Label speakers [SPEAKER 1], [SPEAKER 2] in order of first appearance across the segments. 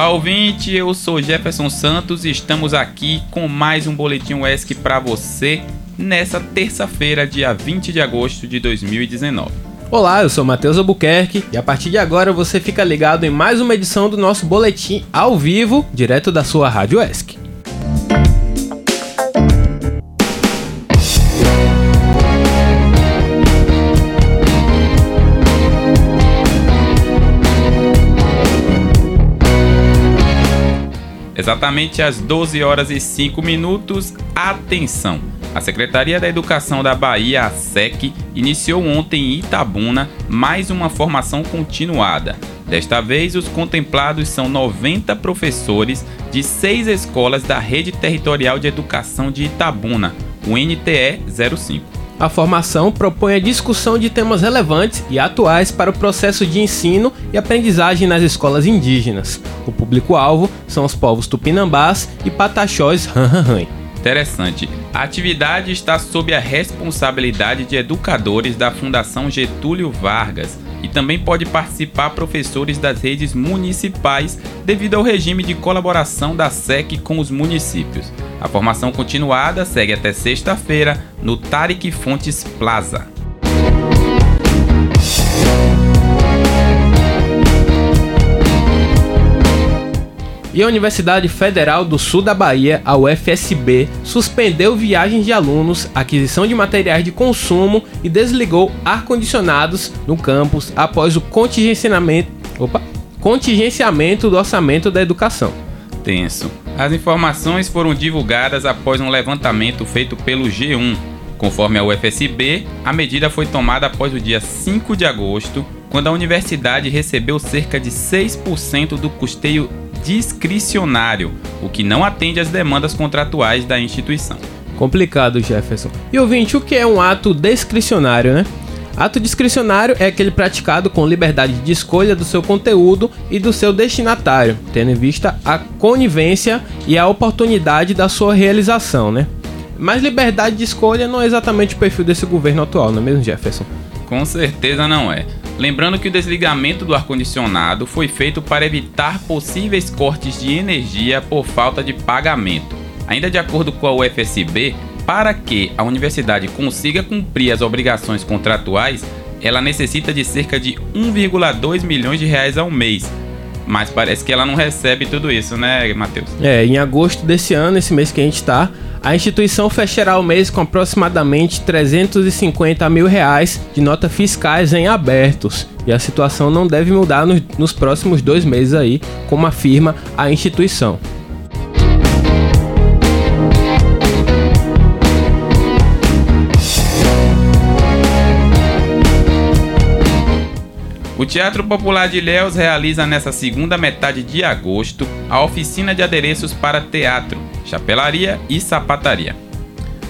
[SPEAKER 1] Olá, ouvinte, eu sou Jefferson Santos e estamos aqui com mais um Boletim UESC para você nessa terça-feira, dia 20 de agosto de 2019.
[SPEAKER 2] Olá, eu sou Matheus Albuquerque e a partir de agora você fica ligado em mais uma edição do nosso Boletim ao vivo, direto da sua Rádio ESC.
[SPEAKER 1] Exatamente às 12 horas e 5 minutos, atenção! A Secretaria da Educação da Bahia, a SEC, iniciou ontem em Itabuna mais uma formação continuada. Desta vez, os contemplados são 90 professores de seis escolas da Rede Territorial de Educação de Itabuna, o NTE 05.
[SPEAKER 2] A formação propõe a discussão de temas relevantes e atuais para o processo de ensino e aprendizagem nas escolas indígenas. O público-alvo são os povos tupinambás e pataxós ranranran.
[SPEAKER 1] Interessante. A atividade está sob a responsabilidade de educadores da Fundação Getúlio Vargas e também pode participar professores das redes municipais devido ao regime de colaboração da SEC com os municípios. A formação continuada segue até sexta-feira no Tarek Fontes Plaza.
[SPEAKER 2] E a Universidade Federal do Sul da Bahia, a UFSB, suspendeu viagens de alunos, aquisição de materiais de consumo e desligou ar-condicionados no campus após o contingenciamento, opa, contingenciamento do orçamento da educação.
[SPEAKER 1] Tenso. As informações foram divulgadas após um levantamento feito pelo G1. Conforme a UFSB, a medida foi tomada após o dia 5 de agosto, quando a universidade recebeu cerca de 6% do custeio discricionário, o que não atende às demandas contratuais da instituição.
[SPEAKER 2] Complicado, Jefferson. E ouvinte, o que é um ato discricionário, né? Ato discricionário é aquele praticado com liberdade de escolha do seu conteúdo e do seu destinatário, tendo em vista a conivência e a oportunidade da sua realização, né? Mas liberdade de escolha não é exatamente o perfil desse governo atual, não é mesmo, Jefferson?
[SPEAKER 1] Com certeza não é. Lembrando que o desligamento do ar-condicionado foi feito para evitar possíveis cortes de energia por falta de pagamento. Ainda de acordo com a UFSB, para que a universidade consiga cumprir as obrigações contratuais, ela necessita de cerca de 1,2 milhões de reais ao mês. Mas parece que ela não recebe tudo isso, né, Matheus?
[SPEAKER 2] É, em agosto desse ano, esse mês que a gente está, a instituição fechará o mês com aproximadamente 350 mil reais de notas fiscais em abertos. E a situação não deve mudar nos, nos próximos dois meses aí, como afirma a instituição.
[SPEAKER 1] O Teatro Popular de Ilhéus realiza nessa segunda metade de agosto a oficina de adereços para teatro, chapelaria e sapataria.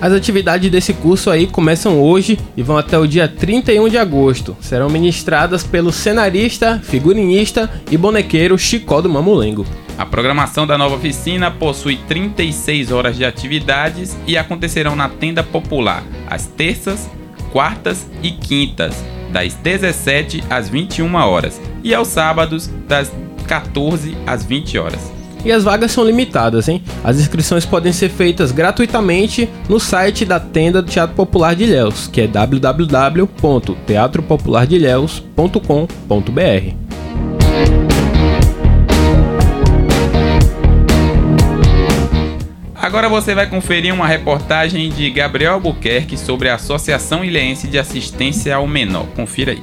[SPEAKER 2] As atividades desse curso aí começam hoje e vão até o dia 31 de agosto. Serão ministradas pelo cenarista, figurinista e bonequeiro Chicó do Mamulengo.
[SPEAKER 1] A programação da nova oficina possui 36 horas de atividades e acontecerão na tenda popular às terças, quartas e quintas, das 17 às 21 horas e aos sábados das 14 às 20 horas.
[SPEAKER 2] E as vagas são limitadas, hein? As inscrições podem ser feitas gratuitamente no site da tenda do Teatro Popular de Ilhéus, que é www.teatropopulardilhéus.com.br.
[SPEAKER 1] Agora você vai conferir uma reportagem de Gabriel Albuquerque sobre a Associação Ilhéense de Assistência ao Menor. Confira aí.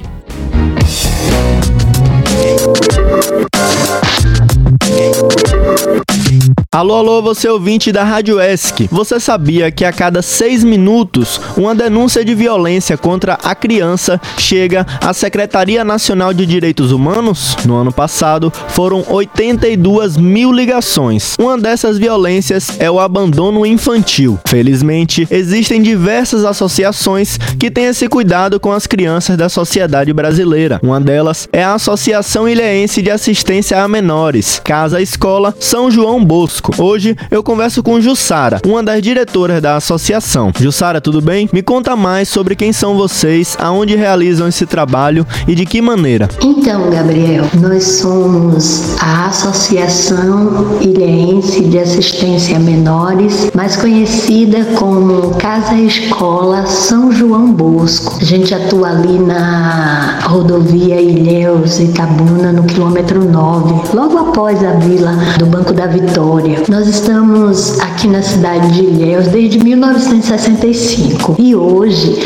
[SPEAKER 3] Alô, alô, você ouvinte da Rádio ESC. Você sabia que a cada seis minutos uma denúncia de violência contra a criança chega à Secretaria Nacional de Direitos Humanos? No ano passado, foram 82 mil ligações. Uma dessas violências é o abandono infantil. Felizmente, existem diversas associações que têm esse cuidado com as crianças da sociedade brasileira. Uma delas é a Associação Ilhéense de Assistência a Menores, Casa Escola São João Bosco Hoje eu converso com Jussara, uma das diretoras da associação. Jussara, tudo bem? Me conta mais sobre quem são vocês, aonde realizam esse trabalho e de que maneira.
[SPEAKER 4] Então, Gabriel, nós somos a Associação Ilhéense de Assistência a Menores, mais conhecida como Casa Escola São João Bosco. A gente atua ali na rodovia Ilhéus Itabuna, no quilômetro 9, logo após a vila do Banco da Vitória. Nós estamos aqui na cidade de Ilhéus desde 1965 e hoje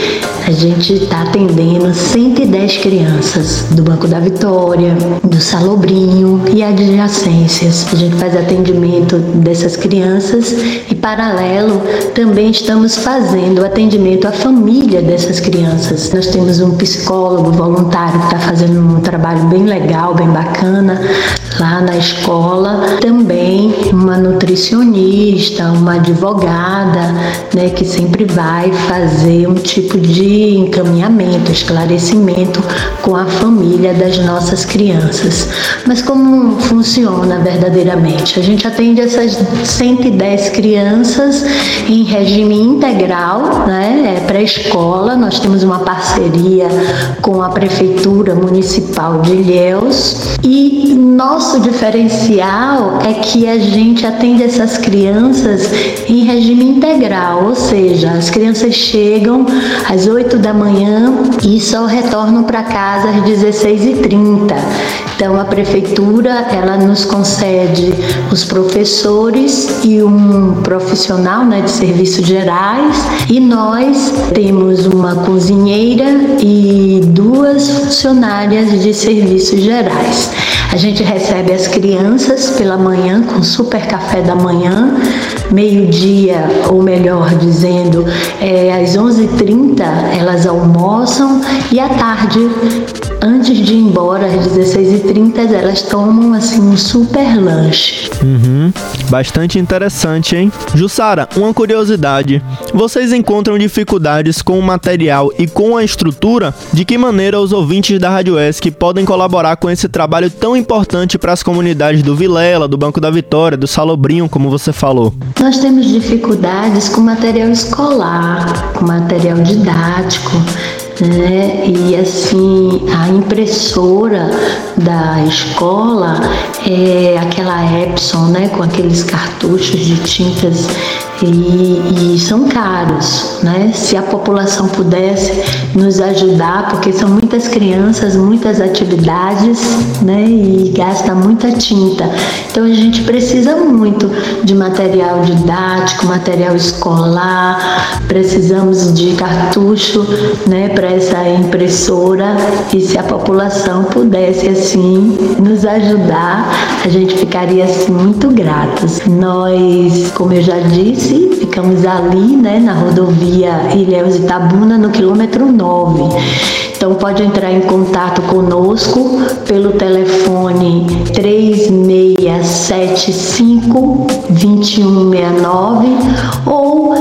[SPEAKER 4] a gente está atendendo 110 crianças do Banco da Vitória, do Salobrinho e adjacências. A gente faz atendimento dessas crianças e, paralelo, também estamos fazendo atendimento à família dessas crianças. Nós temos um psicólogo voluntário que está fazendo um trabalho bem legal, bem bacana lá na escola. Também uma nutricionista, uma advogada, né, que sempre vai fazer um tipo de encaminhamento, esclarecimento com a família das nossas crianças. Mas como funciona verdadeiramente? A gente atende essas 110 crianças em regime integral, né, é pré-escola. Nós temos uma parceria com a Prefeitura Municipal de Ilhéus e nosso diferencial é que a gente atende essas crianças em regime integral, ou seja, as crianças chegam às 8 da manhã e só retornam para casa às 16h30. Então a prefeitura ela nos concede os professores e um profissional né, de serviços gerais e nós temos uma cozinheira e duas funcionárias de serviços gerais. A gente recebe as crianças pela manhã com super café da manhã, meio-dia, ou melhor dizendo, é, às 11h30 elas almoçam e à tarde antes de ir embora, às 16h30, elas tomam assim um super lanche.
[SPEAKER 3] Uhum, bastante interessante, hein? Jussara, uma curiosidade: vocês encontram dificuldades com o material e com a estrutura? De que maneira os ouvintes da Rádio ESC podem colaborar com esse trabalho tão importante para as comunidades do Vilela, do Banco da Vitória, do Salobrinho, como você falou?
[SPEAKER 4] Nós temos dificuldades com material escolar, com material didático né? E assim, a impressora da escola é aquela Epson, né? Com aqueles cartuchos de tintas e, e, são caros, né? Se a população pudesse nos ajudar, porque são muitas crianças, muitas atividades, né? E gasta muita tinta. Então a gente precisa muito de material didático, material escolar, precisamos de cartucho, né? Para essa impressora e se a população pudesse assim nos ajudar, a gente ficaria assim muito gratos. Nós, como eu já disse ficamos ali, né, na rodovia Ilhéus Itabuna, no quilômetro 9. Então pode entrar em contato conosco pelo telefone 3675 2169 ou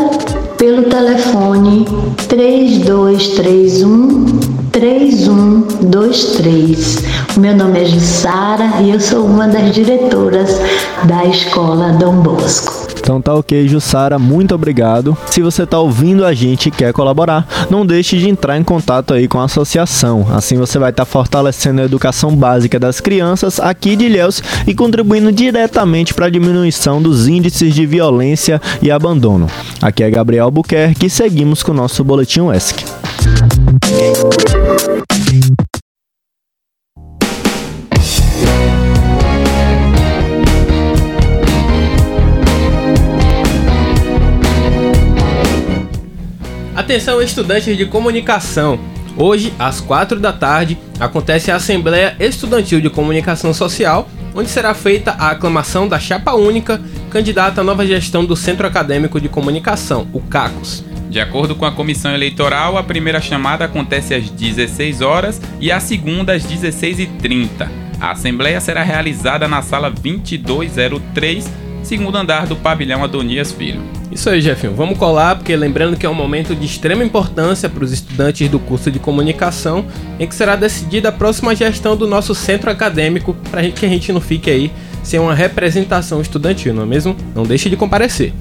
[SPEAKER 4] pelo telefone 3231 3123. O meu nome é Jussara e eu sou uma das diretoras da Escola Dom Bosco.
[SPEAKER 3] Então tá ok, Jussara, muito obrigado. Se você tá ouvindo a gente e quer colaborar, não deixe de entrar em contato aí com a associação. Assim você vai estar tá fortalecendo a educação básica das crianças aqui de Ilhéus e contribuindo diretamente para a diminuição dos índices de violência e abandono. Aqui é Gabriel Albuquerque e seguimos com o nosso Boletim ESC.
[SPEAKER 2] Atenção, estudantes de comunicação. Hoje, às 4 da tarde, acontece a Assembleia Estudantil de Comunicação Social, onde será feita a aclamação da chapa única candidata à nova gestão do Centro Acadêmico de Comunicação, o CACOS.
[SPEAKER 1] De acordo com a comissão eleitoral, a primeira chamada acontece às 16 horas e a segunda às 16h30. A assembleia será realizada na sala 2203, segundo andar do pavilhão Adonias Filho.
[SPEAKER 2] Isso aí, Jefinho. Vamos colar, porque lembrando que é um momento de extrema importância para os estudantes do curso de comunicação, em que será decidida a próxima gestão do nosso centro acadêmico, para que a gente não fique aí ser uma representação estudantil, não é mesmo? Não deixe de comparecer.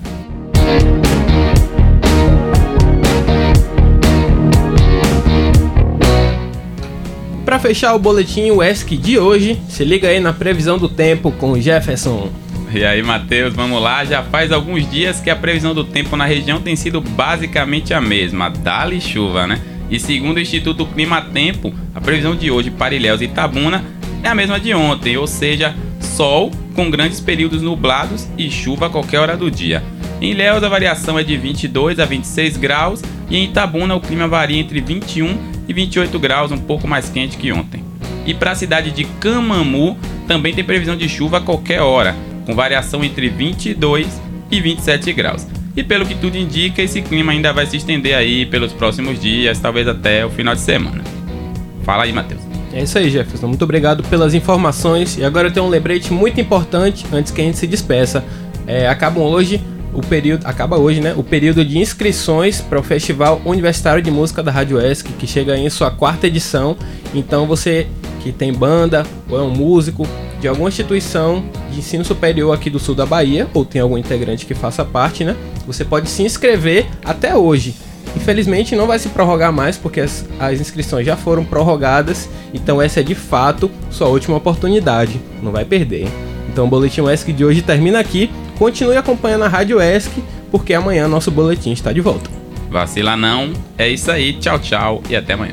[SPEAKER 2] Para fechar o boletim UESC de hoje, se liga aí na previsão do tempo com Jefferson.
[SPEAKER 1] E aí, Matheus, vamos lá. Já faz alguns dias que a previsão do tempo na região tem sido basicamente a mesma, dali chuva, né? E segundo o Instituto Clima Tempo, a previsão de hoje para Ilhéus e Itabuna é a mesma de ontem, ou seja, sol com grandes períodos nublados e chuva a qualquer hora do dia. Em Ilhéus a variação é de 22 a 26 graus e em Itabuna o clima varia entre 21 e 28 graus, um pouco mais quente que ontem. E para a cidade de Camamu também tem previsão de chuva a qualquer hora, com variação entre 22 e 27 graus. E pelo que tudo indica, esse clima ainda vai se estender aí pelos próximos dias, talvez até o final de semana. Fala aí, Matheus.
[SPEAKER 2] É isso aí, Jefferson. Muito obrigado pelas informações. E agora eu tenho um lembrete muito importante antes que a gente se despeça. É, acabam hoje o período acaba hoje, né? O período de inscrições para o Festival Universitário de Música da Rádio ESC, que chega em sua quarta edição. Então você que tem banda ou é um músico de alguma instituição de ensino superior aqui do sul da Bahia, ou tem algum integrante que faça parte, né? Você pode se inscrever até hoje. Infelizmente não vai se prorrogar mais porque as, as, inscrições já foram prorrogadas, então essa é de fato sua última oportunidade, não vai perder. Hein? Então o Boletim ESC de hoje termina aqui. Continue acompanhando a Rádio ESC, porque amanhã nosso boletim está de volta.
[SPEAKER 1] Vacila não, é isso aí, tchau, tchau e até amanhã.